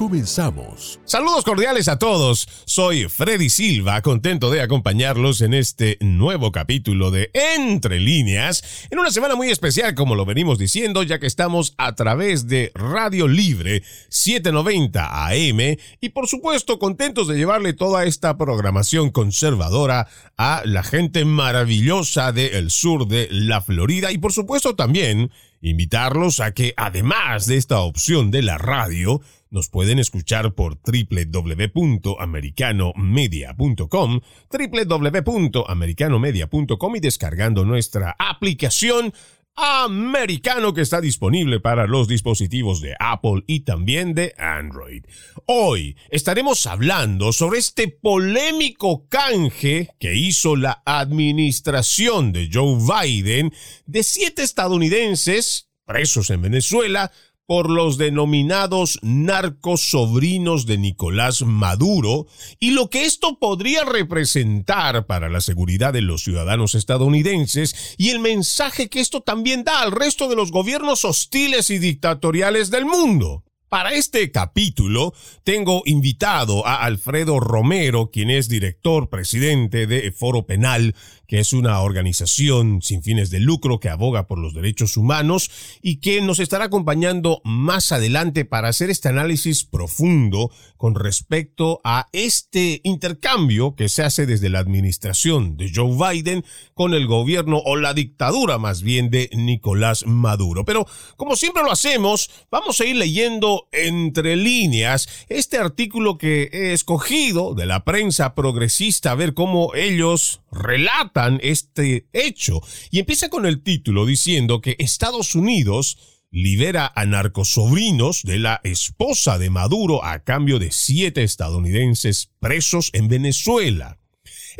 Comenzamos. Saludos cordiales a todos. Soy Freddy Silva, contento de acompañarlos en este nuevo capítulo de Entre líneas, en una semana muy especial, como lo venimos diciendo, ya que estamos a través de Radio Libre 790 AM y por supuesto contentos de llevarle toda esta programación conservadora a la gente maravillosa del sur de la Florida y por supuesto también invitarlos a que además de esta opción de la radio, nos pueden escuchar por www.americanomedia.com, www.americanomedia.com y descargando nuestra aplicación americano que está disponible para los dispositivos de Apple y también de Android. Hoy estaremos hablando sobre este polémico canje que hizo la administración de Joe Biden de siete estadounidenses presos en Venezuela por los denominados narcos sobrinos de Nicolás Maduro y lo que esto podría representar para la seguridad de los ciudadanos estadounidenses y el mensaje que esto también da al resto de los gobiernos hostiles y dictatoriales del mundo. Para este capítulo tengo invitado a Alfredo Romero, quien es director presidente de Foro Penal, que es una organización sin fines de lucro que aboga por los derechos humanos y que nos estará acompañando más adelante para hacer este análisis profundo con respecto a este intercambio que se hace desde la administración de Joe Biden con el gobierno o la dictadura más bien de Nicolás Maduro. Pero como siempre lo hacemos, vamos a ir leyendo entre líneas este artículo que he escogido de la prensa progresista, a ver cómo ellos relatan este hecho. Y empieza con el título diciendo que Estados Unidos libera a narcosobrinos de la esposa de Maduro a cambio de siete estadounidenses presos en Venezuela.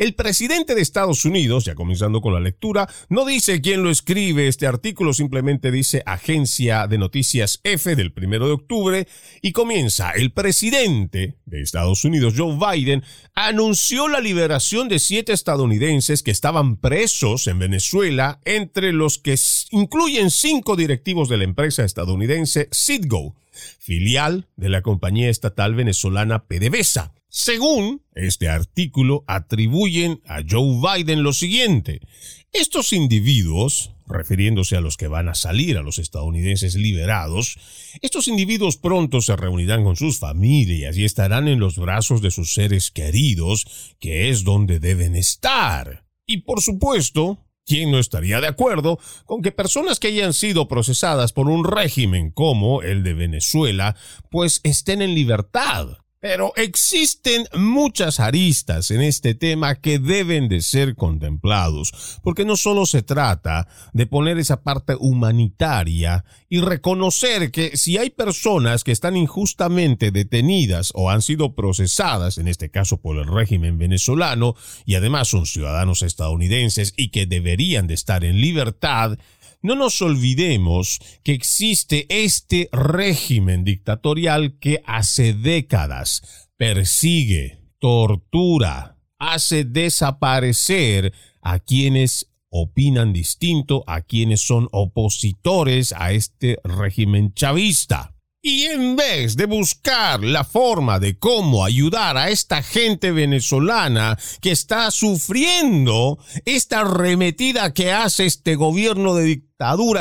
El presidente de Estados Unidos, ya comenzando con la lectura, no dice quién lo escribe este artículo, simplemente dice Agencia de Noticias F del primero de octubre y comienza. El presidente de Estados Unidos, Joe Biden, anunció la liberación de siete estadounidenses que estaban presos en Venezuela, entre los que incluyen cinco directivos de la empresa estadounidense Citgo, filial de la compañía estatal venezolana PDVSA. Según este artículo, atribuyen a Joe Biden lo siguiente. Estos individuos, refiriéndose a los que van a salir, a los estadounidenses liberados, estos individuos pronto se reunirán con sus familias y estarán en los brazos de sus seres queridos, que es donde deben estar. Y por supuesto, ¿Quién no estaría de acuerdo con que personas que hayan sido procesadas por un régimen como el de Venezuela, pues estén en libertad? Pero existen muchas aristas en este tema que deben de ser contemplados, porque no solo se trata de poner esa parte humanitaria y reconocer que si hay personas que están injustamente detenidas o han sido procesadas, en este caso por el régimen venezolano, y además son ciudadanos estadounidenses y que deberían de estar en libertad, no nos olvidemos que existe este régimen dictatorial que hace décadas persigue, tortura, hace desaparecer a quienes opinan distinto, a quienes son opositores a este régimen chavista. Y en vez de buscar la forma de cómo ayudar a esta gente venezolana que está sufriendo esta arremetida que hace este gobierno de dictadura,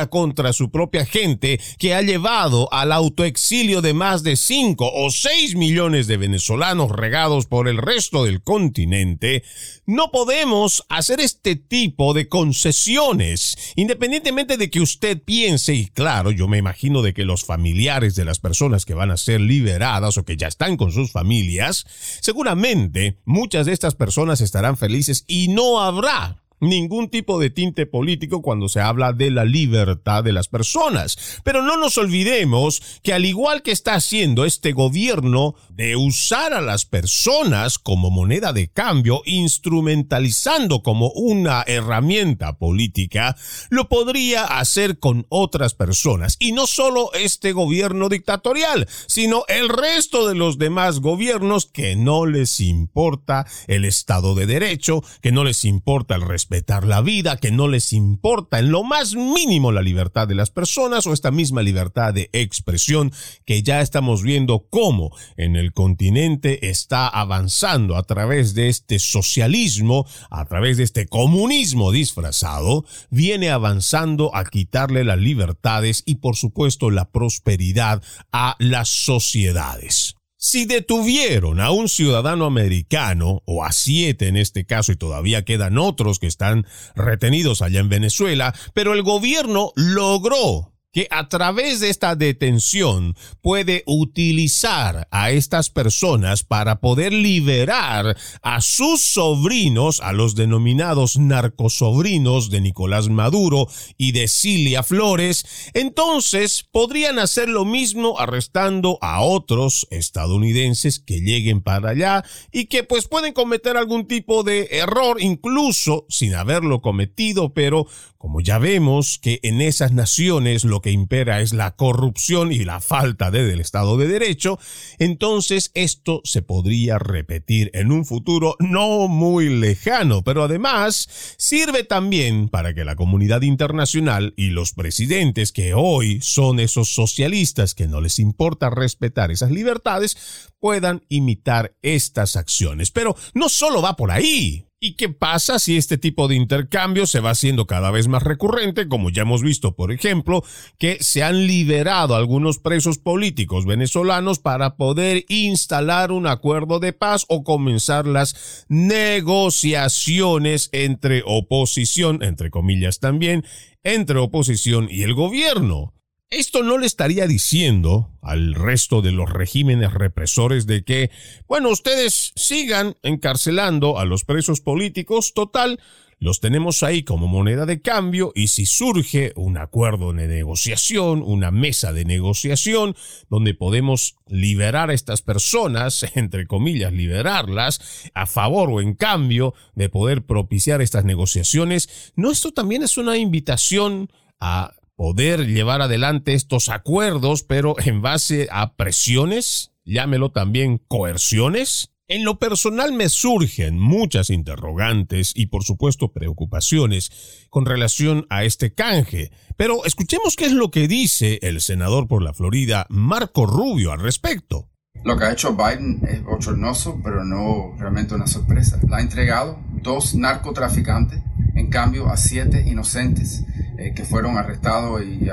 contra su propia gente que ha llevado al autoexilio de más de 5 o 6 millones de venezolanos regados por el resto del continente, no podemos hacer este tipo de concesiones, independientemente de que usted piense, y claro, yo me imagino de que los familiares de las personas que van a ser liberadas o que ya están con sus familias, seguramente muchas de estas personas estarán felices y no habrá ningún tipo de tinte político cuando se habla de la libertad de las personas. Pero no nos olvidemos que al igual que está haciendo este gobierno de usar a las personas como moneda de cambio, instrumentalizando como una herramienta política, lo podría hacer con otras personas. Y no solo este gobierno dictatorial, sino el resto de los demás gobiernos que no les importa el Estado de Derecho, que no les importa el respetar la vida, que no les importa en lo más mínimo la libertad de las personas o esta misma libertad de expresión que ya estamos viendo cómo en el continente está avanzando a través de este socialismo, a través de este comunismo disfrazado, viene avanzando a quitarle las libertades y por supuesto la prosperidad a las sociedades. Si detuvieron a un ciudadano americano, o a siete en este caso, y todavía quedan otros que están retenidos allá en Venezuela, pero el gobierno logró que a través de esta detención puede utilizar a estas personas para poder liberar a sus sobrinos, a los denominados narcosobrinos de Nicolás Maduro y de Cilia Flores, entonces podrían hacer lo mismo arrestando a otros estadounidenses que lleguen para allá y que pues pueden cometer algún tipo de error incluso sin haberlo cometido, pero como ya vemos que en esas naciones lo que impera es la corrupción y la falta de del Estado de Derecho, entonces esto se podría repetir en un futuro no muy lejano, pero además sirve también para que la comunidad internacional y los presidentes que hoy son esos socialistas que no les importa respetar esas libertades puedan imitar estas acciones. Pero no solo va por ahí. ¿Y qué pasa si este tipo de intercambio se va haciendo cada vez más recurrente, como ya hemos visto, por ejemplo, que se han liberado algunos presos políticos venezolanos para poder instalar un acuerdo de paz o comenzar las negociaciones entre oposición, entre comillas también, entre oposición y el gobierno? Esto no le estaría diciendo al resto de los regímenes represores de que, bueno, ustedes sigan encarcelando a los presos políticos, total, los tenemos ahí como moneda de cambio y si surge un acuerdo de negociación, una mesa de negociación, donde podemos liberar a estas personas, entre comillas, liberarlas, a favor o en cambio de poder propiciar estas negociaciones, ¿no esto también es una invitación a poder llevar adelante estos acuerdos, pero en base a presiones, llámelo también coerciones. En lo personal me surgen muchas interrogantes y por supuesto preocupaciones con relación a este canje, pero escuchemos qué es lo que dice el senador por la Florida, Marco Rubio, al respecto. Lo que ha hecho Biden es bochornoso, pero no realmente una sorpresa. Le ha entregado dos narcotraficantes en cambio a siete inocentes eh, que fueron arrestados y,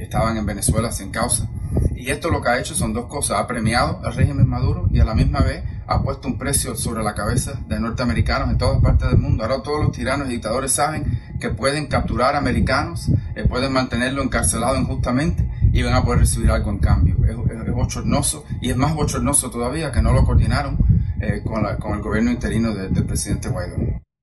estaban en Venezuela sin causa. Y esto lo que ha hecho son dos cosas. Ha premiado al régimen Maduro y a la misma vez ha puesto un precio sobre la cabeza de norteamericanos en todas partes del mundo. Ahora todos los tiranos y dictadores saben que pueden capturar americanos, eh, pueden mantenerlo encarcelado injustamente y van a poder recibir algo en cambio. Es, bochornoso y es más bochornoso todavía que no lo coordinaron eh, con, el gobierno interino del presidente Guaidó.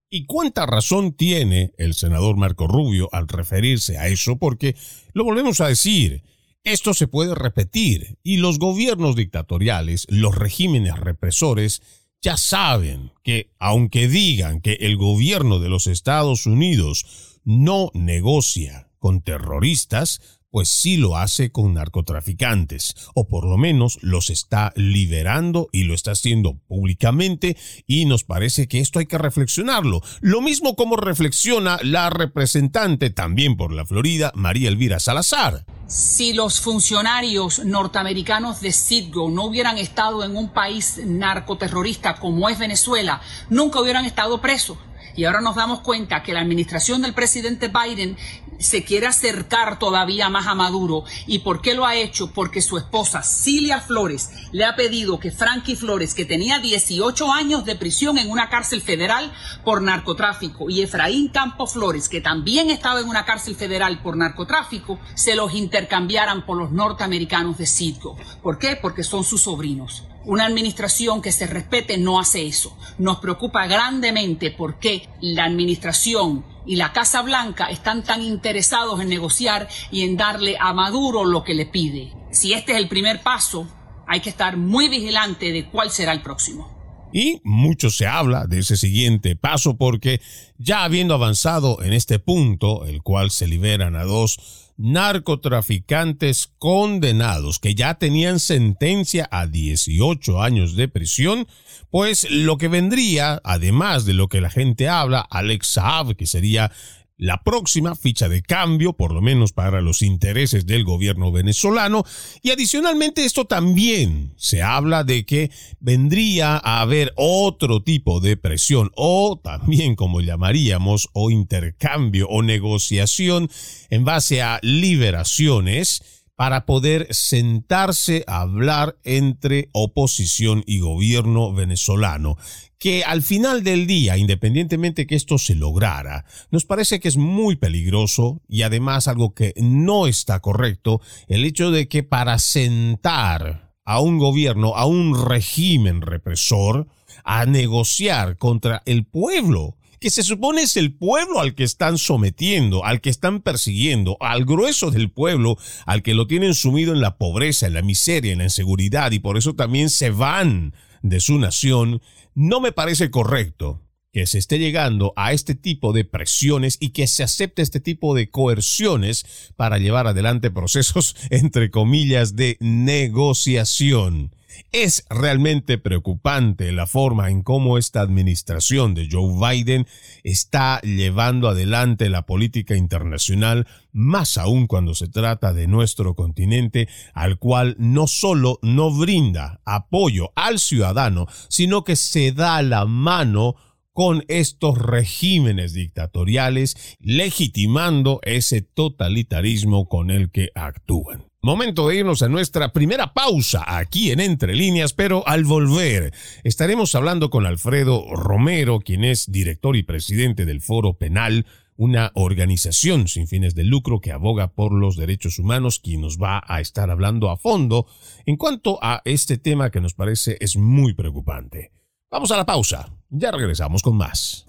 ¿Y cuánta razón tiene el senador Marco Rubio al referirse a eso? Porque lo volvemos a decir, esto se puede repetir y los gobiernos dictatoriales, los regímenes represores, ya saben que aunque digan que el gobierno de los Estados Unidos no negocia con terroristas, pues sí lo hace con narcotraficantes, o por lo menos los está liberando y lo está haciendo públicamente y nos parece que esto hay que reflexionarlo. Lo mismo como reflexiona la representante también por la Florida, María Elvira Salazar. Si los funcionarios norteamericanos de Citgo no hubieran estado en un país narcoterrorista como es Venezuela, nunca hubieran estado presos. Y ahora nos damos cuenta que la administración del presidente Biden se quiere acercar todavía más a Maduro. ¿Y por qué lo ha hecho? Porque su esposa Cilia Flores le ha pedido que Frankie Flores, que tenía 18 años de prisión en una cárcel federal por narcotráfico, y Efraín Campos Flores, que también estaba en una cárcel federal por narcotráfico, se los intercambiaran por los norteamericanos de Citgo. ¿Por qué? Porque son sus sobrinos. Una administración que se respete no hace eso. Nos preocupa grandemente porque la administración y la Casa Blanca están tan interesados en negociar y en darle a Maduro lo que le pide. Si este es el primer paso, hay que estar muy vigilante de cuál será el próximo. Y mucho se habla de ese siguiente paso porque ya habiendo avanzado en este punto, el cual se liberan a dos narcotraficantes condenados que ya tenían sentencia a 18 años de prisión, pues lo que vendría, además de lo que la gente habla, Alex Saab, que sería la próxima ficha de cambio, por lo menos para los intereses del gobierno venezolano. Y adicionalmente esto también se habla de que vendría a haber otro tipo de presión o también como llamaríamos o intercambio o negociación en base a liberaciones para poder sentarse a hablar entre oposición y gobierno venezolano que al final del día, independientemente que esto se lograra, nos parece que es muy peligroso y además algo que no está correcto, el hecho de que para sentar a un gobierno, a un régimen represor, a negociar contra el pueblo, que se supone es el pueblo al que están sometiendo, al que están persiguiendo, al grueso del pueblo, al que lo tienen sumido en la pobreza, en la miseria, en la inseguridad, y por eso también se van de su nación, no me parece correcto que se esté llegando a este tipo de presiones y que se acepte este tipo de coerciones para llevar adelante procesos, entre comillas, de negociación. Es realmente preocupante la forma en cómo esta administración de Joe Biden está llevando adelante la política internacional, más aún cuando se trata de nuestro continente, al cual no solo no brinda apoyo al ciudadano, sino que se da la mano con estos regímenes dictatoriales, legitimando ese totalitarismo con el que actúan. Momento de irnos a nuestra primera pausa aquí en Entre Líneas, pero al volver estaremos hablando con Alfredo Romero, quien es director y presidente del Foro Penal, una organización sin fines de lucro que aboga por los derechos humanos, quien nos va a estar hablando a fondo en cuanto a este tema que nos parece es muy preocupante. Vamos a la pausa, ya regresamos con más.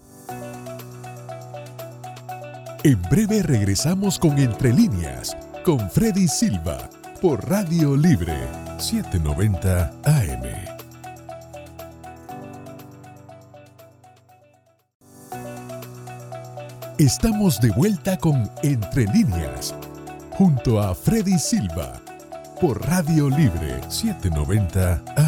En breve regresamos con Entre Líneas con Freddy Silva por Radio Libre 790 AM. Estamos de vuelta con Entre líneas junto a Freddy Silva por Radio Libre 790 AM.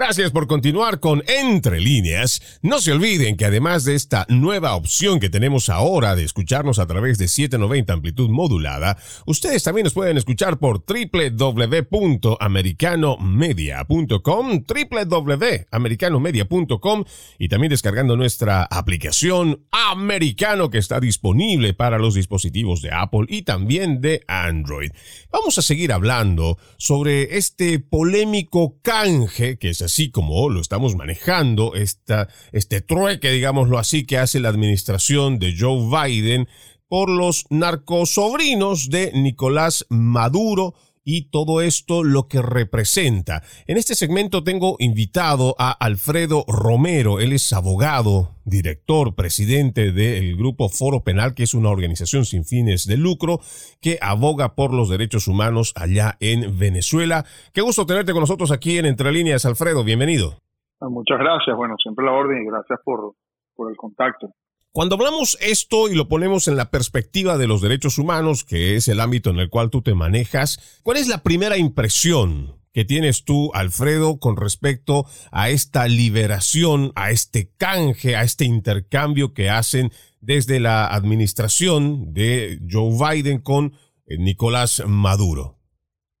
Gracias por continuar con Entre líneas. No se olviden que además de esta nueva opción que tenemos ahora de escucharnos a través de 790 amplitud modulada, ustedes también nos pueden escuchar por www.americanomedia.com, www.americanomedia.com y también descargando nuestra aplicación Americano que está disponible para los dispositivos de Apple y también de Android. Vamos a seguir hablando sobre este polémico canje que es así como lo estamos manejando, esta, este trueque, digámoslo así, que hace la administración de Joe Biden por los narcosobrinos de Nicolás Maduro, y todo esto lo que representa. En este segmento tengo invitado a Alfredo Romero, él es abogado, director, presidente del Grupo Foro Penal, que es una organización sin fines de lucro que aboga por los derechos humanos allá en Venezuela. Qué gusto tenerte con nosotros aquí en Entre Líneas, Alfredo, bienvenido. Muchas gracias, bueno, siempre la orden y gracias por, por el contacto. Cuando hablamos esto y lo ponemos en la perspectiva de los derechos humanos, que es el ámbito en el cual tú te manejas, ¿cuál es la primera impresión que tienes tú, Alfredo, con respecto a esta liberación, a este canje, a este intercambio que hacen desde la administración de Joe Biden con eh, Nicolás Maduro?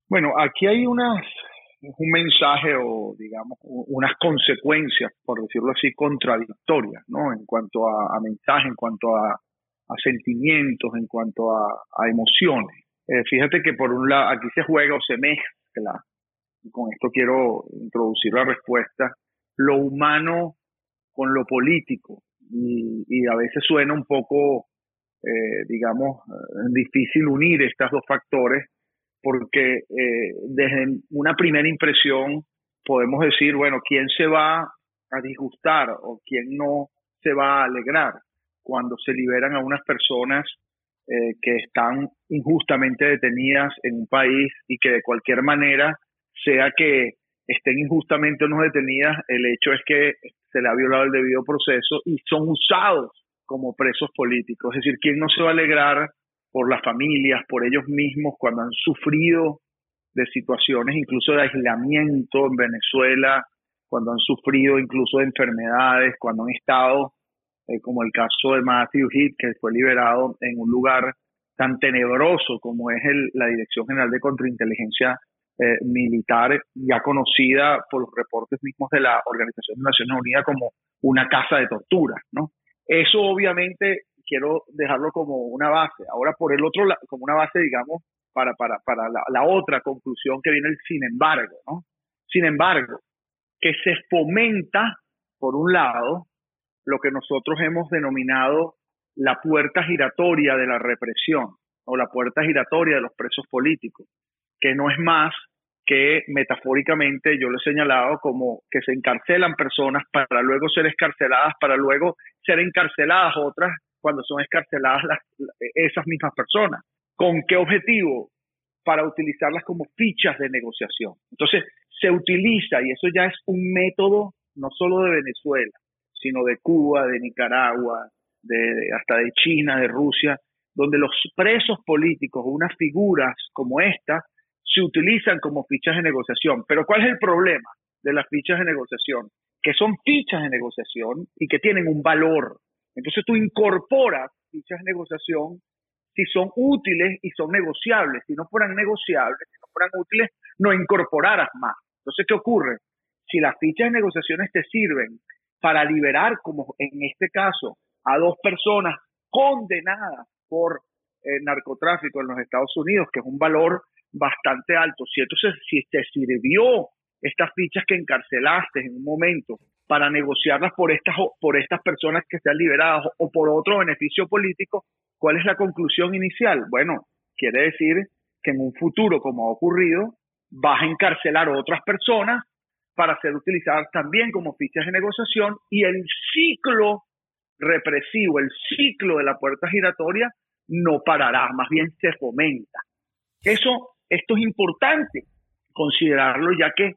Bueno, aquí hay unas un mensaje o, digamos, unas consecuencias, por decirlo así, contradictorias, ¿no? En cuanto a, mensaje, en cuanto a, sentimientos, en cuanto a, emociones. Eh, fíjate que por un lado, aquí se juega o se mezcla, y con esto quiero introducir la respuesta, lo humano con lo político. Y, y a veces suena un poco, eh, digamos, eh, difícil unir estos dos factores porque eh, desde una primera impresión podemos decir, bueno, ¿quién se va a disgustar o quién no se va a alegrar cuando se liberan a unas personas eh, que están injustamente detenidas en un país y que de cualquier manera, sea que estén injustamente o no detenidas, el hecho es que se le ha violado el debido proceso y son usados como presos políticos. Es decir, ¿quién no se va a alegrar por las familias, por ellos mismos, cuando han sufrido de situaciones incluso de aislamiento en Venezuela, cuando han sufrido incluso de enfermedades, cuando han estado, eh, como el caso de Matthew Heath, que fue liberado en un lugar tan tenebroso como es el, la Dirección General de Contrainteligencia eh, Militar, ya conocida por los reportes mismos de la Organización de Naciones Unidas como una casa de tortura, ¿no? Eso obviamente quiero dejarlo como una base. Ahora por el otro lado, como una base, digamos, para, para, para la, la, otra conclusión que viene el sin embargo, ¿no? Sin embargo, que se fomenta, por un lado, lo que nosotros hemos denominado la puerta giratoria de la represión o la puerta giratoria de los presos políticos, que no es más que metafóricamente yo lo he señalado como que se encarcelan personas para luego ser escarceladas, para luego ser encarceladas otras cuando son escarceladas las, esas mismas personas. ¿Con qué objetivo? Para utilizarlas como fichas de negociación. Entonces, se utiliza, y eso ya es un método no solo de Venezuela, sino de Cuba, de Nicaragua, de, hasta de China, de Rusia, donde los presos políticos, unas figuras como esta, se utilizan como fichas de negociación. Pero ¿cuál es el problema de las fichas de negociación? Que son fichas de negociación y que tienen un valor. Entonces tú incorporas fichas de negociación si son útiles y son negociables. Si no fueran negociables, si no fueran útiles, no incorporaras más. Entonces, ¿qué ocurre? Si las fichas de negociaciones te sirven para liberar, como en este caso, a dos personas condenadas por eh, narcotráfico en los Estados Unidos, que es un valor bastante alto, si entonces si te sirvió estas fichas que encarcelaste en un momento para negociarlas por estas por estas personas que sean liberadas o por otro beneficio político, ¿cuál es la conclusión inicial? Bueno, quiere decir que en un futuro, como ha ocurrido, vas a encarcelar a otras personas para ser utilizadas también como fichas de negociación y el ciclo represivo, el ciclo de la puerta giratoria no parará, más bien se fomenta. Eso, esto es importante considerarlo ya que,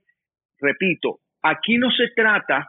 repito, aquí no se trata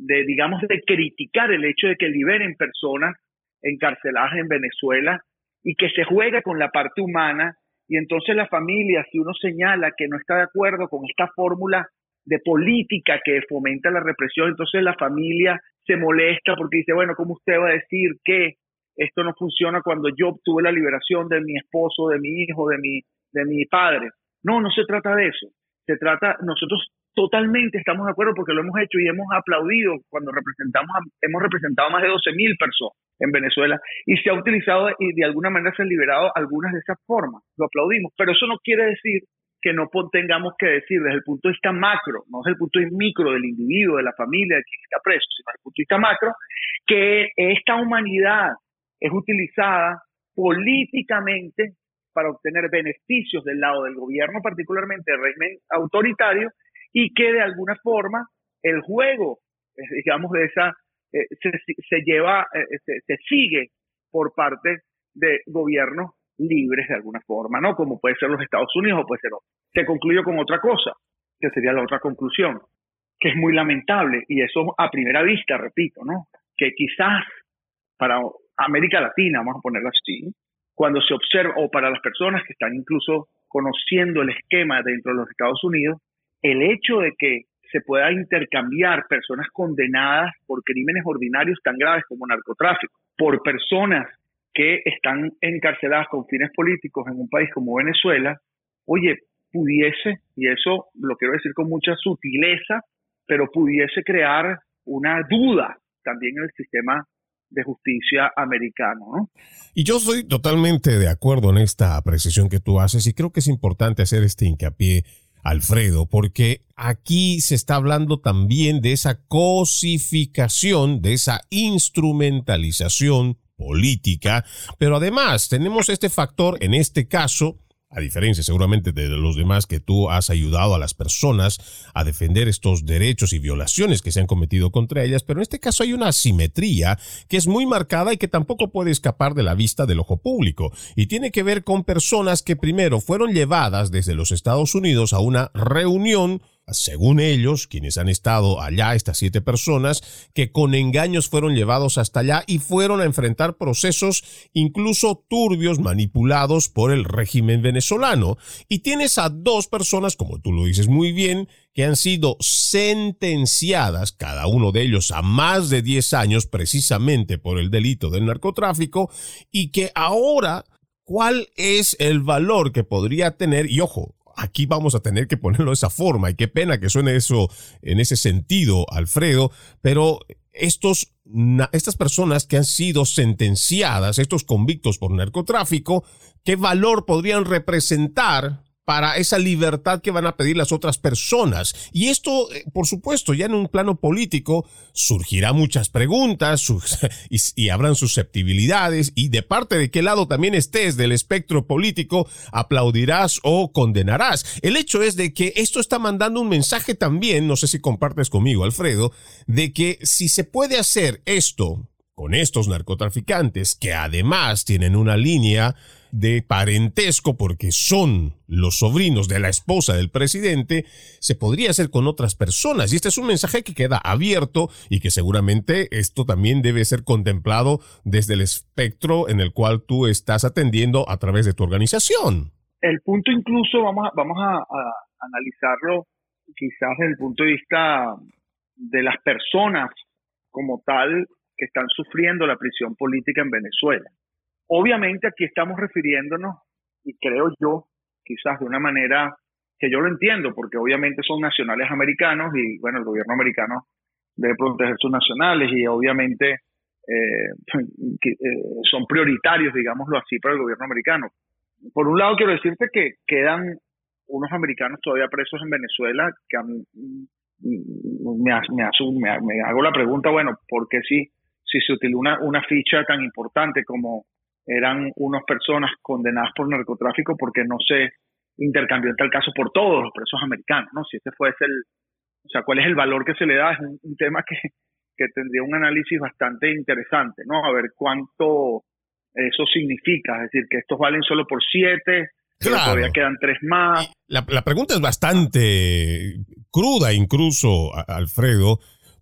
de, digamos, de criticar el hecho de que liberen personas encarceladas en Venezuela y que se juegue con la parte humana y entonces la familia, si uno señala que no está de acuerdo con esta fórmula de política que fomenta la represión, entonces la familia se molesta porque dice, bueno, ¿cómo usted va a decir que esto no funciona cuando yo obtuve la liberación de mi esposo, de mi hijo, de mi, de mi padre? No, no se trata de eso. Se trata, nosotros totalmente estamos de acuerdo porque lo hemos hecho y hemos aplaudido cuando representamos, hemos representado más de 12 mil personas en Venezuela y se ha utilizado y de alguna manera se han liberado algunas de esas formas. Lo aplaudimos, pero eso no quiere decir que no tengamos que decir desde el punto de vista macro, no desde el punto de vista micro del individuo, de la familia, de quien está preso, sino desde el punto de vista macro, que esta humanidad es utilizada políticamente para obtener beneficios del lado del gobierno, particularmente del régimen autoritario, y que de alguna forma el juego, eh, digamos, de esa, eh, se, lleva, eh, se, sigue por parte de gobiernos libres de alguna forma, ¿no? Como puede ser los Estados Unidos o puede ser otro. Se concluyo con otra cosa, que sería la otra conclusión, que es muy lamentable, y eso a primera vista, repito, ¿no? Que quizás para América Latina, vamos a ponerlo así, cuando se observa, o para las personas que están incluso conociendo el esquema dentro de los Estados Unidos, el hecho de que se pueda intercambiar personas condenadas por crímenes ordinarios tan graves como narcotráfico por personas que están encarceladas con fines políticos en un país como Venezuela, oye, pudiese, y eso lo quiero decir con mucha sutileza, pero pudiese crear una duda también en el sistema de justicia americano. ¿no? Y yo soy totalmente de acuerdo en esta apreciación que tú haces y creo que es importante hacer este hincapié Alfredo, porque aquí se está hablando también de esa cosificación, de esa instrumentalización política, pero además tenemos este factor, en este caso, a diferencia seguramente de los demás que tú has ayudado a las personas a defender estos derechos y violaciones que se han cometido contra ellas, pero en este caso hay una asimetría que es muy marcada y que tampoco puede escapar de la vista del ojo público, y tiene que ver con personas que primero fueron llevadas desde los Estados Unidos a una reunión según ellos, quienes han estado allá, estas siete personas, que con engaños fueron llevados hasta allá y fueron a enfrentar procesos incluso turbios manipulados por el régimen venezolano. Y tienes a dos personas, como tú lo dices muy bien, que han sido sentenciadas, cada uno de ellos a más de 10 años precisamente por el delito del narcotráfico, y que ahora ¿cuál es el valor que podría tener? Y ojo, aquí vamos a tener que ponerlo de esa forma. Y qué pena que suene eso en ese sentido, Alfredo, pero estos, estas personas que han sido sentenciadas, estos convictos por narcotráfico, ¿qué valor podrían representar para esa libertad que van a pedir las otras personas. Y esto, eh, por supuesto, ya en un plano político surgirá muchas preguntas y, y, habrán susceptibilidades y de parte de qué lado también estés del espectro político, aplaudirás o condenarás. El hecho es de que esto está mandando un mensaje también, no sé si compartes conmigo, Alfredo, de que si se puede hacer esto con estos narcotraficantes que además tienen una línea de parentesco porque son los sobrinos de la esposa del presidente, se podría hacer con otras personas. Y este es un mensaje que queda abierto y que seguramente esto también debe ser contemplado desde el espectro en el cual tú estás atendiendo a través de tu organización. El punto incluso, vamos a, vamos a, a analizarlo quizás desde el punto de vista de las personas como tal que están sufriendo la prisión política en Venezuela. Obviamente aquí estamos refiriéndonos, y creo yo, quizás de una manera que yo lo entiendo, porque obviamente son nacionales americanos y bueno, el gobierno americano debe proteger sus nacionales y obviamente eh, eh, son prioritarios, digámoslo así, para el gobierno americano. Por un lado, quiero decirte que quedan unos americanos todavía presos en Venezuela que a mí mm, me, me, me, hago la pregunta, bueno, ¿por qué si, si se utiliza una, una ficha tan importante como eran unas personas condenadas por narcotráfico porque no se intercambió en tal caso por todos los presos americanos, ¿no? Si ese fuese el, o sea, cuál es el valor que se le da, es un, tema que, que, tendría un análisis bastante interesante, ¿no? A ver cuánto eso significa, es decir, que estos valen solo por siete, todavía quedan tres más. La, la pregunta es bastante cruda incluso, Alfredo,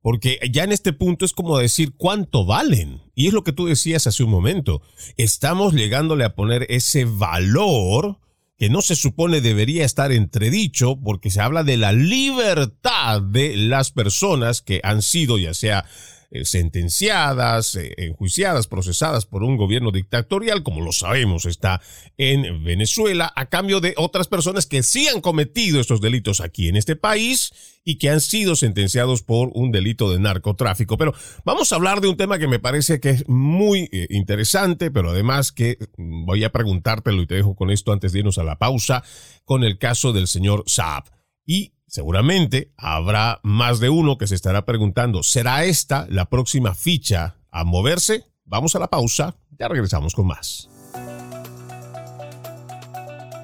porque ya en este punto es como decir cuánto valen. Y es lo que tú decías hace un momento. Estamos llegándole a poner ese valor que no se supone debería estar entredicho porque se habla de la libertad de las personas que han sido ya sea eh, sentenciadas, eh, enjuiciadas, procesadas por un gobierno dictatorial, como lo sabemos está en Venezuela, a cambio de otras personas que sí han cometido estos delitos aquí en este país y que han sido sentenciados por un delito de narcotráfico. Pero vamos a hablar de un tema que me parece que es muy eh, interesante, pero además que mm, voy a preguntártelo y te dejo con esto antes de irnos a la pausa, con el caso del señor Saab. Y Seguramente habrá más de uno que se estará preguntando, ¿será esta la próxima ficha a moverse? Vamos a la pausa, ya regresamos con más.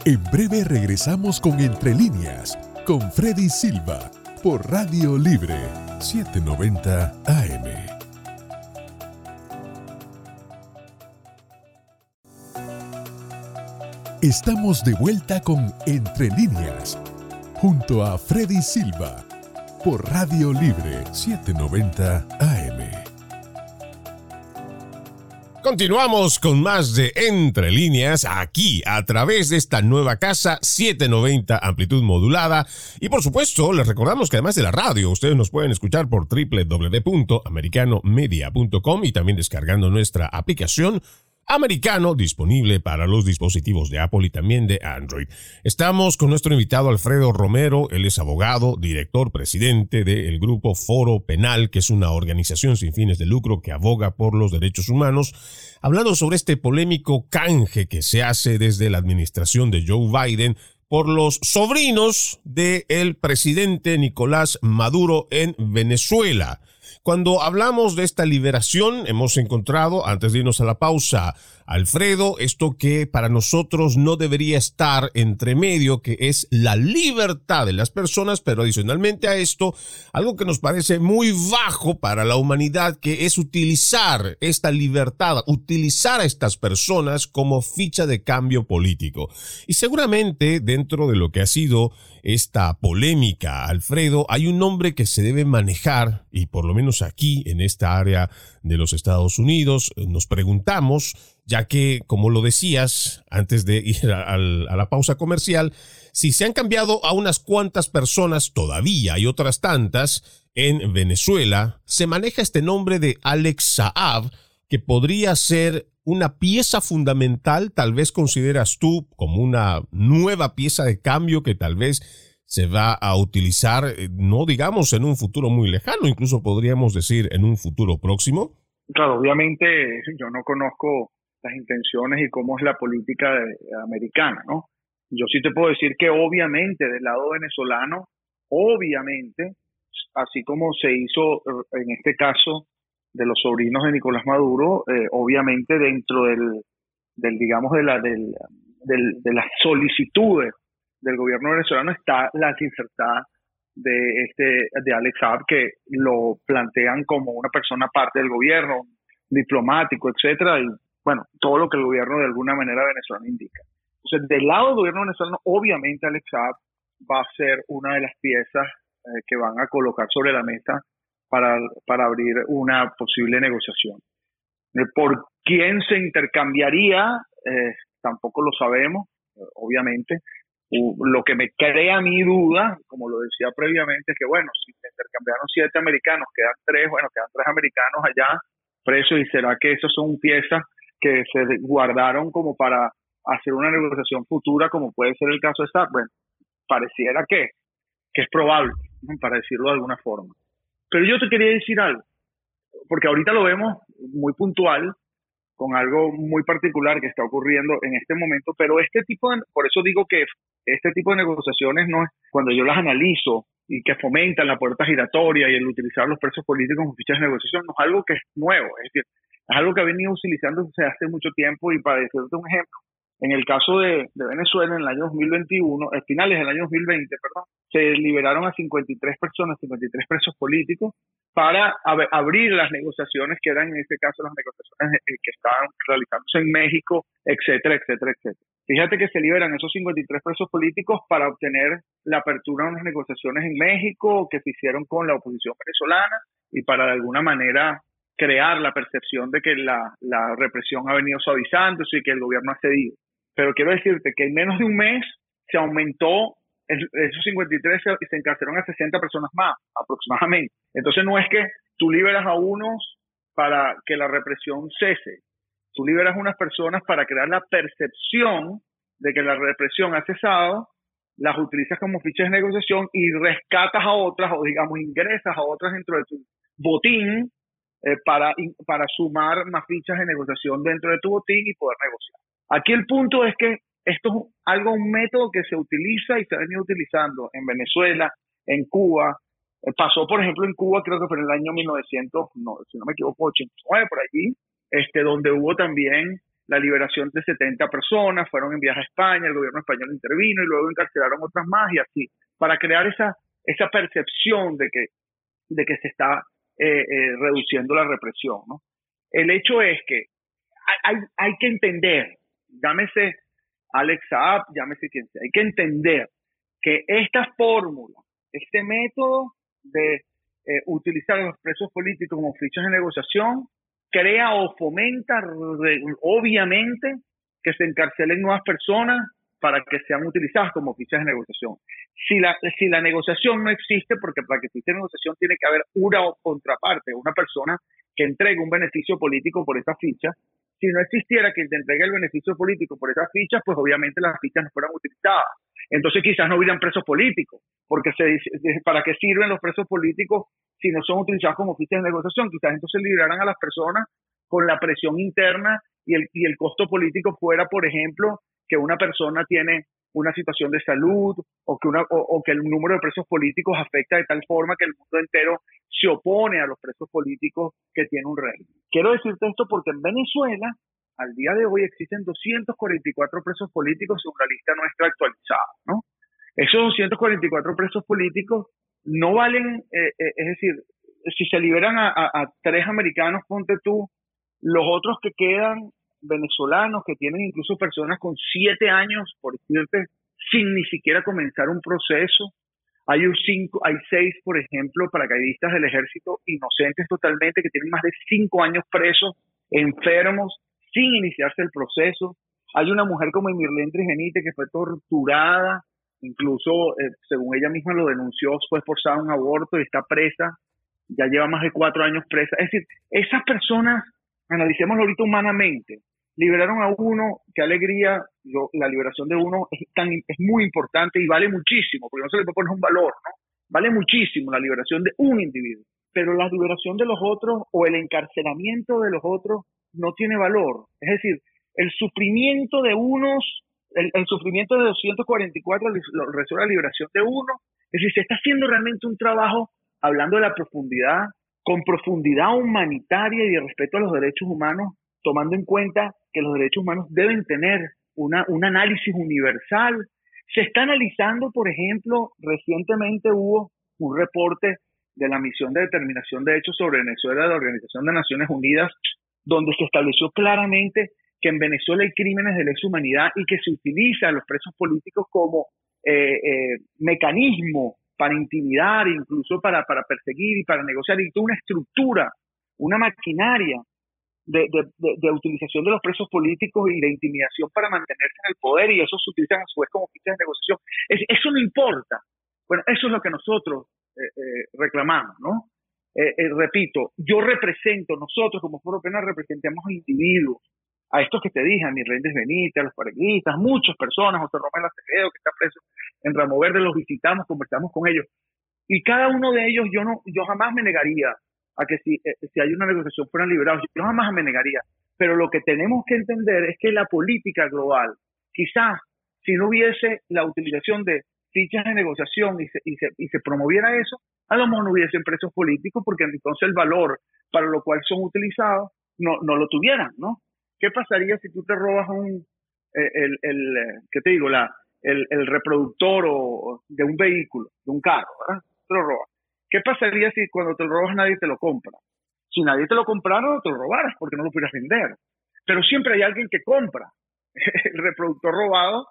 En breve regresamos con Entre líneas, con Freddy Silva, por Radio Libre 790 AM. Estamos de vuelta con Entre líneas junto a Freddy Silva por Radio Libre 790 AM. Continuamos con más de Entre líneas aquí a través de esta nueva casa 790 amplitud modulada y por supuesto les recordamos que además de la radio ustedes nos pueden escuchar por www.americanomedia.com y también descargando nuestra aplicación americano disponible para los dispositivos de Apple y también de Android. Estamos con nuestro invitado Alfredo Romero, él es abogado, director, presidente del grupo Foro Penal, que es una organización sin fines de lucro que aboga por los derechos humanos, hablando sobre este polémico canje que se hace desde la administración de Joe Biden por los sobrinos del presidente Nicolás Maduro en Venezuela. Cuando hablamos de esta liberación, hemos encontrado, antes de irnos a la pausa, Alfredo, esto que para nosotros no debería estar entre medio, que es la libertad de las personas, pero adicionalmente a esto, algo que nos parece muy bajo para la humanidad, que es utilizar esta libertad, utilizar a estas personas como ficha de cambio político. Y seguramente dentro de lo que ha sido esta polémica, Alfredo, hay un nombre que se debe manejar, y por lo menos aquí, en esta área de los Estados Unidos, nos preguntamos, ya que, como lo decías antes de ir a, la pausa comercial, si se han cambiado a unas cuantas personas todavía y otras tantas en Venezuela, se maneja este nombre de Alex Saab, que podría ser una pieza fundamental, tal vez consideras tú como una nueva pieza de cambio que tal vez se va a utilizar, eh, no digamos en un futuro muy lejano, incluso podríamos decir en un futuro próximo? Claro, obviamente yo no conozco las intenciones y cómo es la política americana, ¿no? Yo sí te puedo decir que obviamente del lado venezolano, obviamente, así como se hizo en este caso de los sobrinos de Nicolás Maduro, eh, obviamente dentro del, del digamos, de, la, del, de las solicitudes del gobierno venezolano está la libertad de este de Alex Saab que lo plantean como una persona parte del gobierno, diplomático, etcétera, y bueno, todo lo que el gobierno de alguna manera venezolano indica. Entonces, del lado del gobierno venezolano, obviamente Alex Saab va a ser una de las piezas eh, que van a colocar sobre la mesa para, para abrir una posible negociación. Eh, ¿Por quién se intercambiaría? Eh, tampoco lo sabemos, obviamente. Lo que me crea mi duda, como lo decía previamente, es que, bueno, si se intercambiaron siete americanos, quedan tres, bueno, quedan tres americanos allá presos y será que esos son piezas que se guardaron como para hacer una negociación futura, como puede ser el caso de SAP. Bueno, pareciera que, que es probable, para decirlo de alguna forma. Pero yo te quería decir algo, porque ahorita lo vemos muy puntual, con algo muy particular que está ocurriendo en este momento, pero este tipo de, por eso digo que este tipo de negociaciones no es, cuando yo las analizo y que fomentan la puerta giratoria y el utilizar los presos políticos como fichas de negociación, no es algo que es nuevo, es decir, es algo que ha venido utilizando desde hace mucho tiempo y para decirte un ejemplo, en el caso de, Venezuela, en el año 2021, a finales del año 2020, perdón, se liberaron a 53 personas, 53 presos políticos, para abrir las negociaciones que eran en este caso las negociaciones eh, que estaban realizándose en México, etcétera, etcétera, etcétera. Fíjate que se liberan esos 53 presos políticos para obtener la apertura de unas negociaciones en México que se hicieron con la oposición venezolana y para de alguna manera crear la percepción de que la represión ha venido suavizándose y que el gobierno ha cedido. Pero quiero decirte que en menos de un mes se aumentó esos 53 y se encarcelaron a 60 personas más, aproximadamente. Entonces no es que tú liberas a unos para que la represión cese, tú liberas a unas personas para crear la percepción de que la represión ha cesado, las utilizas como fichas de negociación y rescatas a otras o digamos ingresas a otras dentro de tu botín eh, para, para sumar más fichas de negociación dentro de tu botín y poder negociar. Aquí el punto es que esto es algo, un método que se utiliza y se ha venido utilizando en Venezuela, en Cuba. Eh, pasó, por ejemplo, en Cuba, creo que fue en el año 1900, no, si no me equivoco, 89, por allí, este, donde hubo también la liberación de 70 personas, fueron enviadas a España, el gobierno español intervino y luego encarcelaron otras más y así, para crear esa, esa percepción de que, de que se está eh, eh, reduciendo la represión. El hecho es que hay, hay que entender, llámese Alex Saab, llámese quien sea. Hay que entender que esta fórmula, este método de eh, utilizar los presos políticos como fichas de negociación, crea o fomenta, obviamente, que se encarcelen nuevas personas para que sean utilizadas como fichas de negociación. Si la, si la negociación no existe, porque para que exista negociación tiene que haber una contraparte, una persona que entregue un beneficio político por esa ficha, si no existiera quien te entregue el beneficio político por esas fichas, pues obviamente las fichas no fueran utilizadas. Entonces quizás no hubieran presos políticos, porque se dice, ¿para qué sirven los presos políticos si no son utilizados como fichas de negociación? Quizás entonces liberaran a las personas con la presión interna y el, y el costo político fuera, por ejemplo, que una persona tiene una situación de salud o que, una, o, que el número de presos políticos afecta de tal forma que el mundo entero se opone a los presos políticos que tiene un régimen. Quiero decirte esto porque en Venezuela al día de hoy existen 244 presos políticos según la lista nuestra actualizada, ¿no? Esos 244 presos políticos no valen, eh, eh, es decir, si se liberan a, a, tres americanos, ponte tú, los otros que quedan venezolanos que tienen incluso personas con siete años, por decirte, sin ni siquiera comenzar un proceso. Hay, un cinco, hay seis, por ejemplo, paracaidistas del ejército inocentes totalmente que tienen más de cinco años presos, enfermos, sin iniciarse el proceso. Hay una mujer como Emirlén Trigenite que fue torturada, incluso eh, según ella misma lo denunció, fue forzada a un aborto y está presa, ya lleva más de cuatro años presa. Es decir, esas personas, analicémoslo ahorita humanamente, liberaron a uno, qué alegría, la liberación de uno es, tan, es muy importante y vale muchísimo, porque no se le puede poner un valor, ¿no? Vale muchísimo la liberación de un individuo, pero la liberación de los otros o el encarcelamiento de los otros no tiene valor. Es decir, el sufrimiento de unos, el, sufrimiento de 244 resuelve la liberación de uno. Es decir, se está haciendo realmente un trabajo hablando de la profundidad, con profundidad humanitaria y de respeto a los derechos humanos, tomando en cuenta que los derechos humanos deben tener una, un análisis universal. Se está analizando, por ejemplo, recientemente hubo un reporte de la misión de determinación de hechos sobre Venezuela de la Organización de Naciones Unidas, donde se estableció claramente que en Venezuela hay crímenes de lesa humanidad y que se utiliza a los presos políticos como eh, eh, mecanismo para intimidar, incluso para, para perseguir y para negociar, y toda una estructura, una maquinaria de, de, utilización de los presos políticos y de intimidación para mantenerse en el poder y eso se utiliza a su vez como fichas de negociación. eso no importa. Bueno, eso es lo que nosotros eh, eh, reclamamos, ¿no? Eh, repito, yo represento, nosotros como Foro Penal representamos a individuos, a estos que te dije, a mis Rendes Benítez, a los pareguistas, muchas personas, José Romero Acevedo, que está preso en Ramo Verde, los visitamos, conversamos con ellos. Y cada uno de ellos, yo no, yo jamás me negaría a que si, eh, si hay una negociación fueran liberados. Yo jamás me negaría. Pero lo que tenemos que entender es que la política global, quizás si no hubiese la utilización de fichas de negociación y se, y se, y se promoviera eso, a lo mejor no hubiesen presos políticos porque entonces el valor para lo cual son utilizados no, no lo tuvieran, ¿no? ¿Qué pasaría si tú te robas un, eh, el, el, eh, ¿qué te digo? La, el, el reproductor o, de un vehículo, de un carro, ¿verdad? Te lo robas. ¿Qué pasaría si cuando te lo robas nadie te lo compra? Si nadie te lo comprara, no te lo robaras porque no lo pudieras vender. Pero siempre hay alguien que compra el reproductor robado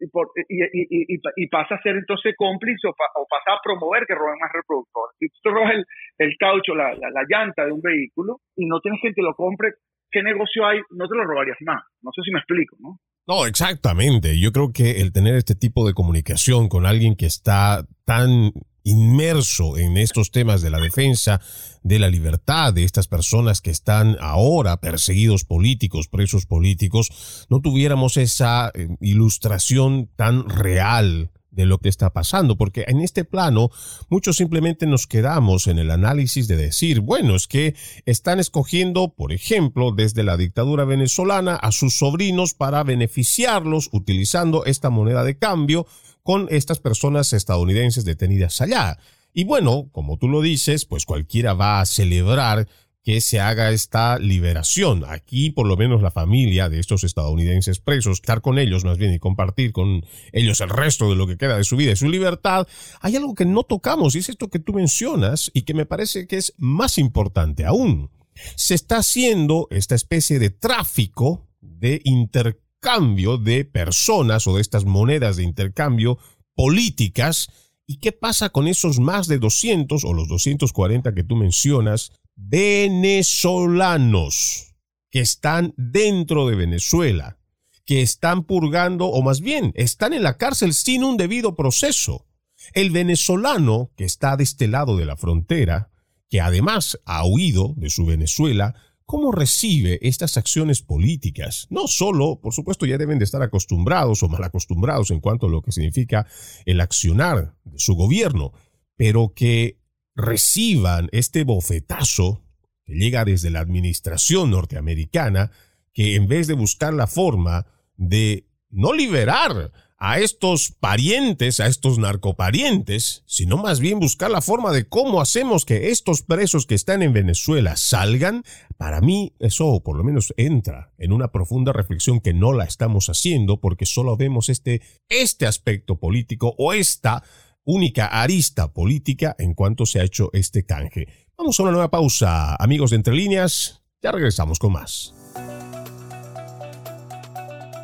y, pasa a ser entonces cómplice o, pasa a promover que roben más reproductores. Si tú robas el, caucho, la, la, llanta de un vehículo y no tienes gente que lo compre, ¿qué negocio hay? No te lo robarías más. No sé si me explico, ¿no? No, exactamente. Yo creo que el tener este tipo de comunicación con alguien que está tan inmerso en estos temas de la defensa de la libertad de estas personas que están ahora perseguidos políticos, presos políticos, no tuviéramos esa eh, ilustración tan real de lo que está pasando, porque en este plano muchos simplemente nos quedamos en el análisis de decir, bueno, es que están escogiendo, por ejemplo, desde la dictadura venezolana a sus sobrinos para beneficiarlos utilizando esta moneda de cambio con estas personas estadounidenses detenidas allá. Y bueno, como tú lo dices, pues cualquiera va a celebrar que se haga esta liberación. Aquí, por lo menos, la familia de estos estadounidenses presos, estar con ellos más bien y compartir con ellos el resto de lo que queda de su vida y su libertad, hay algo que no tocamos y es esto que tú mencionas y que me parece que es más importante aún. Se está haciendo esta especie de tráfico de intercambio cambio de personas o de estas monedas de intercambio políticas. ¿Y qué pasa con esos más de 200 o los 240 que tú mencionas venezolanos que están dentro de Venezuela, que están purgando o más bien están en la cárcel sin un debido proceso? El venezolano que está de este lado de la frontera, que además ha huido de su Venezuela, ¿Cómo recibe estas acciones políticas? No solo, por supuesto, ya deben de estar acostumbrados o mal acostumbrados en cuanto a lo que significa el accionar de su gobierno, pero que reciban este bofetazo que llega desde la administración norteamericana, que en vez de buscar la forma de no liberar a estos parientes, a estos narcoparientes, sino más bien buscar la forma de cómo hacemos que estos presos que están en Venezuela salgan, para mí eso por lo menos entra en una profunda reflexión que no la estamos haciendo porque solo vemos este, este aspecto político o esta única arista política en cuanto se ha hecho este canje. Vamos a una nueva pausa, amigos de Entre Líneas, ya regresamos con más.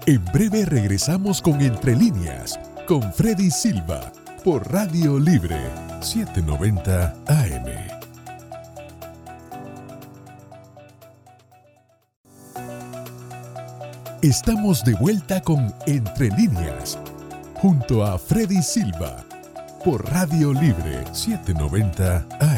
En breve regresamos con Entre líneas, con Freddy Silva, por Radio Libre 790 AM. Estamos de vuelta con Entre líneas, junto a Freddy Silva, por Radio Libre 790 AM.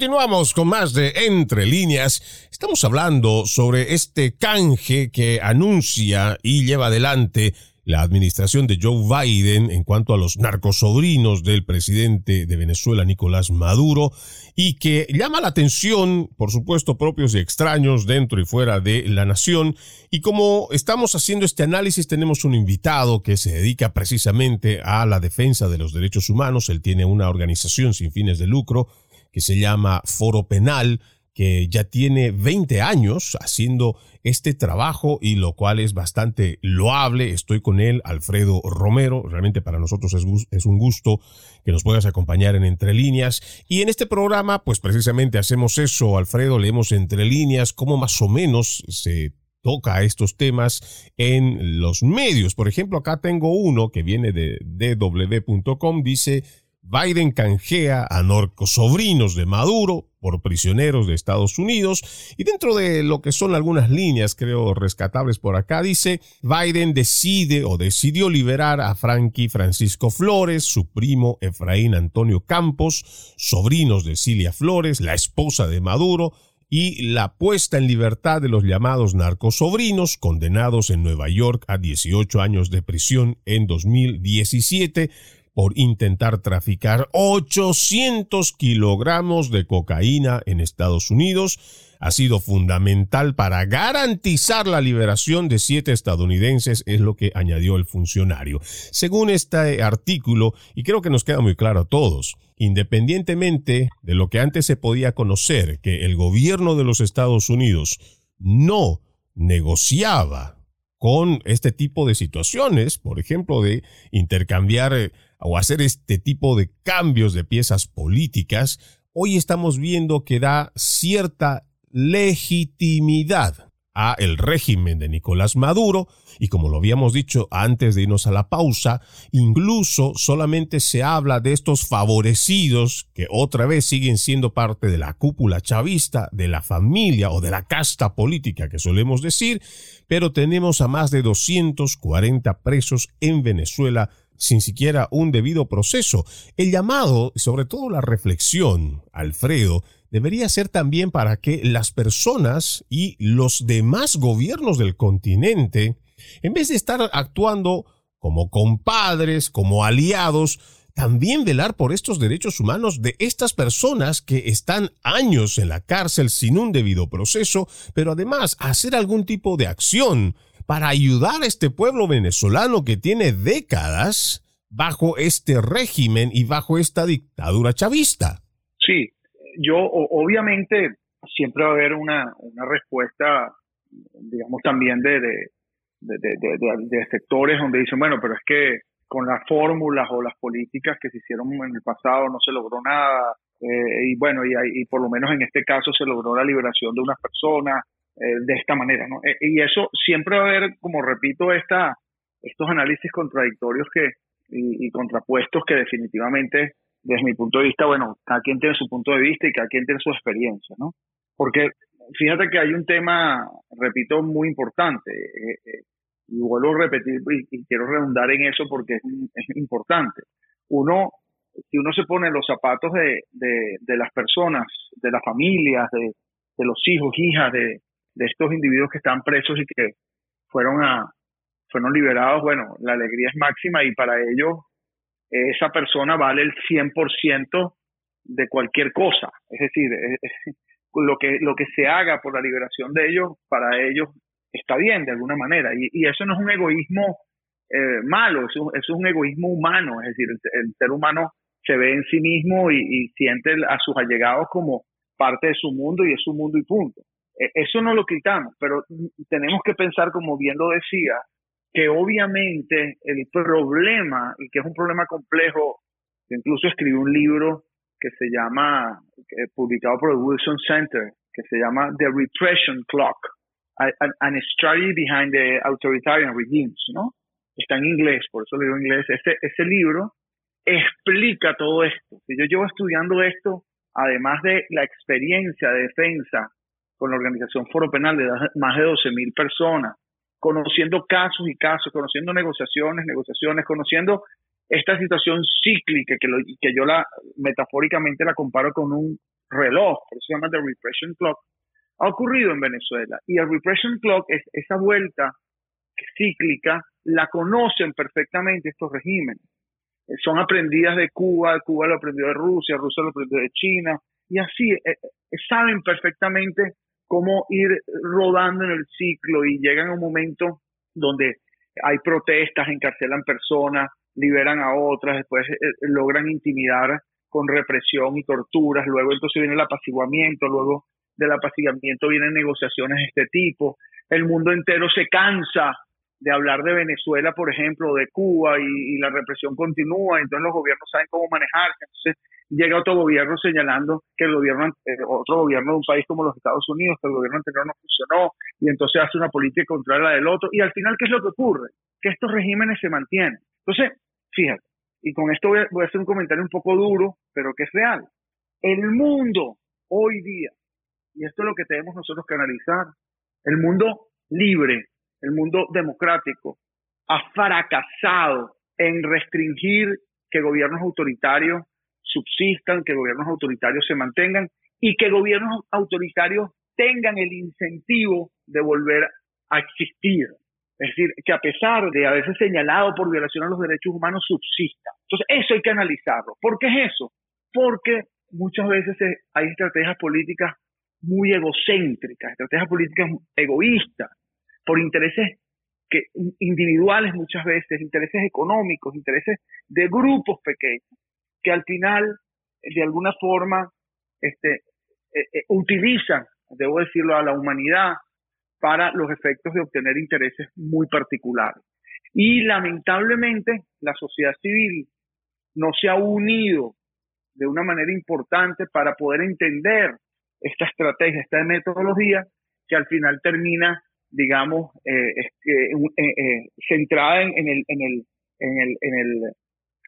Continuamos con más de Entre líneas. Estamos hablando sobre este canje que anuncia y lleva adelante la administración de Joe Biden en cuanto a los narcosobrinos del presidente de Venezuela, Nicolás Maduro, y que llama la atención, por supuesto, propios y extraños dentro y fuera de la nación. Y como estamos haciendo este análisis, tenemos un invitado que se dedica precisamente a la defensa de los derechos humanos. Él tiene una organización sin fines de lucro que se llama Foro Penal, que ya tiene 20 años haciendo este trabajo y lo cual es bastante loable. Estoy con él, Alfredo Romero. Realmente para nosotros es, un gusto que nos puedas acompañar en Entre Líneas. Y en este programa, pues precisamente hacemos eso, Alfredo, leemos Entre Líneas, cómo más o menos se toca estos temas en los medios. Por ejemplo, acá tengo uno que viene de dw.com, dice Biden canjea a sobrinos de Maduro por prisioneros de Estados Unidos. Y dentro de lo que son algunas líneas creo rescatables por acá dice Biden decide o decidió liberar a Frankie Francisco Flores, su primo Efraín Antonio Campos, sobrinos de Cilia Flores, la esposa de Maduro, y la puesta en libertad de los llamados narcosobrinos, condenados en Nueva York a 18 años de prisión en 2017 por intentar traficar 800 kilogramos de cocaína en Estados Unidos ha sido fundamental para garantizar la liberación de siete estadounidenses, es lo que añadió el funcionario. Según este artículo, y creo que nos queda muy claro a todos, independientemente de lo que antes se podía conocer, que el gobierno de los Estados Unidos no negociaba con este tipo de situaciones, por ejemplo, de intercambiar eh, o hacer este tipo de cambios de piezas políticas, hoy estamos viendo que da cierta legitimidad a el régimen de Nicolás Maduro y como lo habíamos dicho antes de irnos a la pausa, incluso solamente se habla de estos favorecidos que otra vez siguen siendo parte de la cúpula chavista, de la familia o de la casta política que solemos decir, pero tenemos a más de 240 presos en Venezuela sin siquiera un debido proceso. El llamado, sobre todo la reflexión, Alfredo, debería ser también para que las personas y los demás gobiernos del continente, en vez de estar actuando como compadres, como aliados, también velar por estos derechos humanos de estas personas que están años en la cárcel sin un debido proceso, pero además hacer algún tipo de acción para ayudar a este pueblo venezolano que tiene décadas bajo este régimen y bajo esta dictadura chavista. Sí, yo obviamente siempre va a haber una, respuesta, digamos, también de, de, sectores donde dicen, bueno, pero es que con las fórmulas o las políticas que se hicieron en el pasado no se logró nada, eh, y bueno, y, y, por lo menos en este caso se logró la liberación de unas personas, eh, de esta manera, ¿no? Eh, y eso siempre va a haber, como repito, esta, estos análisis contradictorios que, y, contrapuestos que definitivamente, desde mi punto de vista, bueno, cada quien tiene su punto de vista y cada quien tiene su experiencia, ¿no? Porque fíjate que hay un tema, repito, muy importante, eh, y vuelvo a repetir y, quiero redundar en eso porque es, es, importante. Uno, si uno se pone los zapatos de, de, de las personas, de las familias, de, de los hijos, hijas de, de estos individuos que están presos y que fueron a fueron liberados, bueno, la alegría es máxima y para ellos esa persona vale el 100% de cualquier cosa. Es decir, lo que, lo que se haga por la liberación de ellos, para ellos está bien de alguna manera. Y, eso no es un egoísmo eh, malo, eso, es un egoísmo humano, es decir, el, ser humano se ve en sí mismo y, siente a sus allegados como parte de su mundo y es su mundo y punto. E, eso no lo quitamos, pero tenemos que pensar, como bien lo decía, que obviamente el problema, y que es un problema complejo, incluso escribí un libro que se llama, publicado por el Wilson Center, que se llama The Repression Clock, an, Strategy Behind the Authoritarian Regimes, ¿no? Está en inglés, por eso lo digo en inglés. Ese, ese libro explica todo esto. Si yo llevo estudiando esto, además de la experiencia de defensa con la organización Foro Penal de más de 12.000 personas, conociendo casos y casos, conociendo negociaciones, negociaciones, conociendo esta situación cíclica que, que yo la metafóricamente la comparo con un reloj, por se llama The Repression Clock, ha ocurrido en Venezuela. Y el Repression Clock es esa vuelta cíclica, la conocen perfectamente estos regímenes. Eh, son aprendidas de Cuba, Cuba lo aprendió de Rusia, Rusia lo aprendió de China, y así eh, eh, saben perfectamente cómo ir rodando en el ciclo y llegan a un momento donde hay protestas, encarcelan personas, liberan a otras, después logran intimidar con represión y torturas, luego entonces viene el apaciguamiento, luego del apaciguamiento vienen negociaciones de este tipo, el mundo entero se cansa de hablar de Venezuela, por ejemplo, de Cuba y, la represión continúa, entonces los gobiernos saben cómo manejarse, entonces llega otro gobierno señalando que el gobierno, eh, otro gobierno de un país como los Estados Unidos, que el gobierno anterior no funcionó, y entonces hace una política contra la del otro, y al final, ¿qué es lo que ocurre? Que estos regímenes se mantienen. Entonces, fíjate, y con esto voy a, hacer un comentario un poco duro, pero que es real. El mundo hoy día, y esto es lo que tenemos nosotros que analizar, el mundo libre, el mundo democrático, ha fracasado en restringir que gobiernos autoritarios subsistan, que gobiernos autoritarios se mantengan y que gobiernos autoritarios tengan el incentivo de volver a existir. Es decir, que a pesar de haberse señalado por violación a los derechos humanos, subsista. Entonces, eso hay que analizarlo. ¿Por qué es eso? Porque muchas veces hay estrategias políticas muy egocéntricas, estrategias políticas egoístas, por intereses que, individuales muchas veces, intereses económicos, intereses de grupos pequeños, que al final, de alguna forma, este, eh, eh, utilizan, debo decirlo, a la humanidad para los efectos de obtener intereses muy particulares. Y lamentablemente la sociedad civil no se ha unido de una manera importante para poder entender esta estrategia, esta metodología, que al final termina, digamos, eh, eh, centrada en, el, en, el, en, el, en el,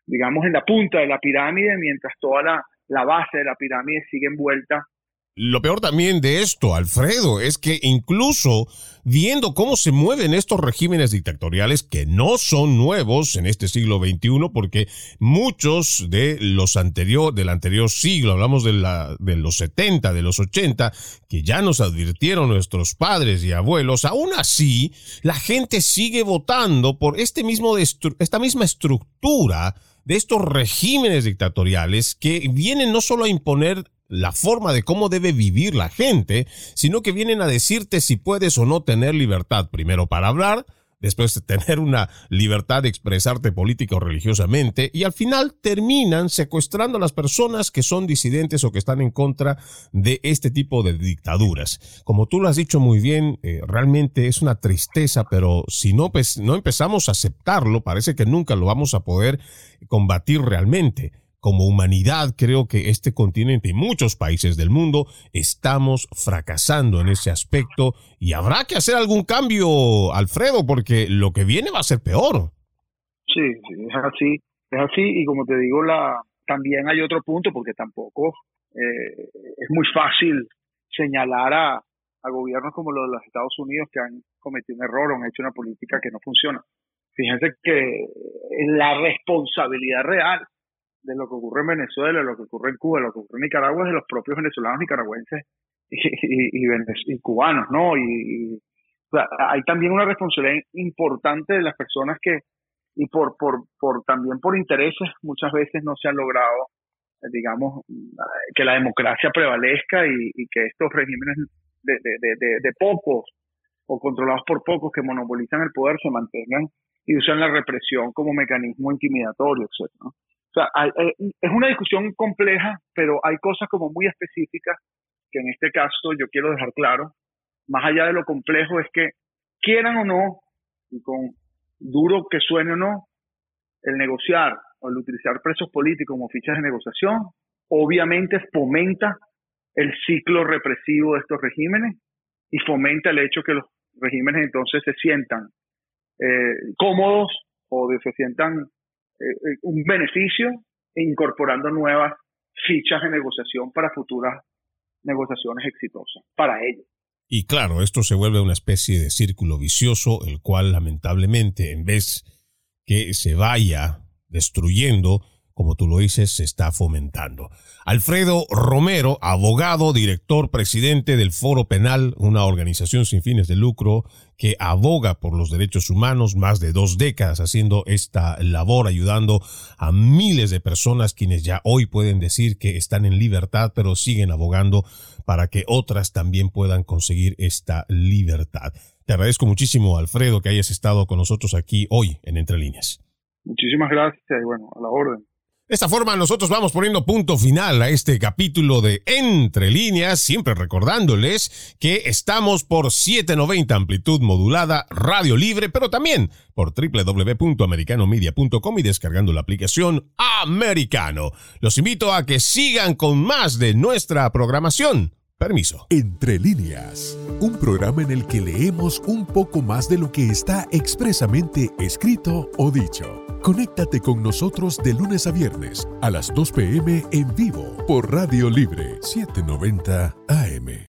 digamos, en la punta de la pirámide, mientras toda la, la base de la pirámide sigue envuelta lo peor también de esto, Alfredo, es que incluso viendo cómo se mueven estos regímenes dictatoriales que no son nuevos en este siglo XXI, porque muchos de los anterior, del anterior siglo, hablamos de, la, de los 70, de los 80, que ya nos advirtieron nuestros padres y abuelos, aún así la gente sigue votando por este mismo esta misma estructura de estos regímenes dictatoriales que vienen no solo a imponer la forma de cómo debe vivir la gente, sino que vienen a decirte si puedes o no tener libertad, primero para hablar, después de tener una libertad de expresarte política o religiosamente, y al final terminan secuestrando a las personas que son disidentes o que están en contra de este tipo de dictaduras. Como tú lo has dicho muy bien, eh, realmente es una tristeza, pero si no, pues, no empezamos a aceptarlo, parece que nunca lo vamos a poder combatir realmente como humanidad creo que este continente y muchos países del mundo estamos fracasando en ese aspecto y habrá que hacer algún cambio, Alfredo, porque lo que viene va a ser peor. Sí, es así, es así y como te digo, la también hay otro punto porque tampoco eh, es muy fácil señalar a, a gobiernos como los de los Estados Unidos que han cometido un error o han hecho una política que no funciona. Fíjense que la responsabilidad real de lo que ocurre en Venezuela, lo que ocurre en Cuba, lo que ocurre en Nicaragua, es de los propios venezolanos, nicaragüenses y, y, cubanos, ¿no? Y, hay también una responsabilidad importante de las personas que, y por, por, por también por intereses, muchas veces no se han logrado, eh, digamos, que la democracia prevalezca y, que estos regímenes de, de, de, de pocos o controlados por pocos que monopolizan el poder se mantengan y usan la represión como mecanismo intimidatorio, etc. O sea, es una discusión compleja, pero hay cosas como muy específicas que en este caso yo quiero dejar claro. Más allá de lo complejo es que quieran o no, y con duro que suene o no, el negociar o el utilizar presos políticos como fichas de negociación, obviamente fomenta el ciclo represivo de estos regímenes y fomenta el hecho que los regímenes entonces se sientan eh, cómodos o se sientan eh, un beneficio incorporando nuevas fichas de negociación para futuras negociaciones exitosas para ellos. Y claro, esto se vuelve una especie de círculo vicioso, el cual lamentablemente en vez que se vaya destruyendo, como tú lo dices, se está fomentando. Alfredo Romero, abogado, director, presidente del Foro Penal, una organización sin fines de lucro que aboga por los derechos humanos, más de dos décadas haciendo esta labor, ayudando a miles de personas quienes ya hoy pueden decir que están en libertad, pero siguen abogando para que otras también puedan conseguir esta libertad. Te agradezco muchísimo, Alfredo, que hayas estado con nosotros aquí hoy en Entre Líneas. Muchísimas gracias y bueno, a la orden. De esta forma nosotros vamos poniendo punto final a este capítulo de Entre líneas, siempre recordándoles que estamos por 790 amplitud modulada, radio libre, pero también por www.americanomedia.com y descargando la aplicación Americano. Los invito a que sigan con más de nuestra programación. Permiso. Entre líneas, un programa en el que leemos un poco más de lo que está expresamente escrito o dicho. Conéctate con nosotros de lunes a viernes a las 2 pm en vivo por Radio Libre 790 AM.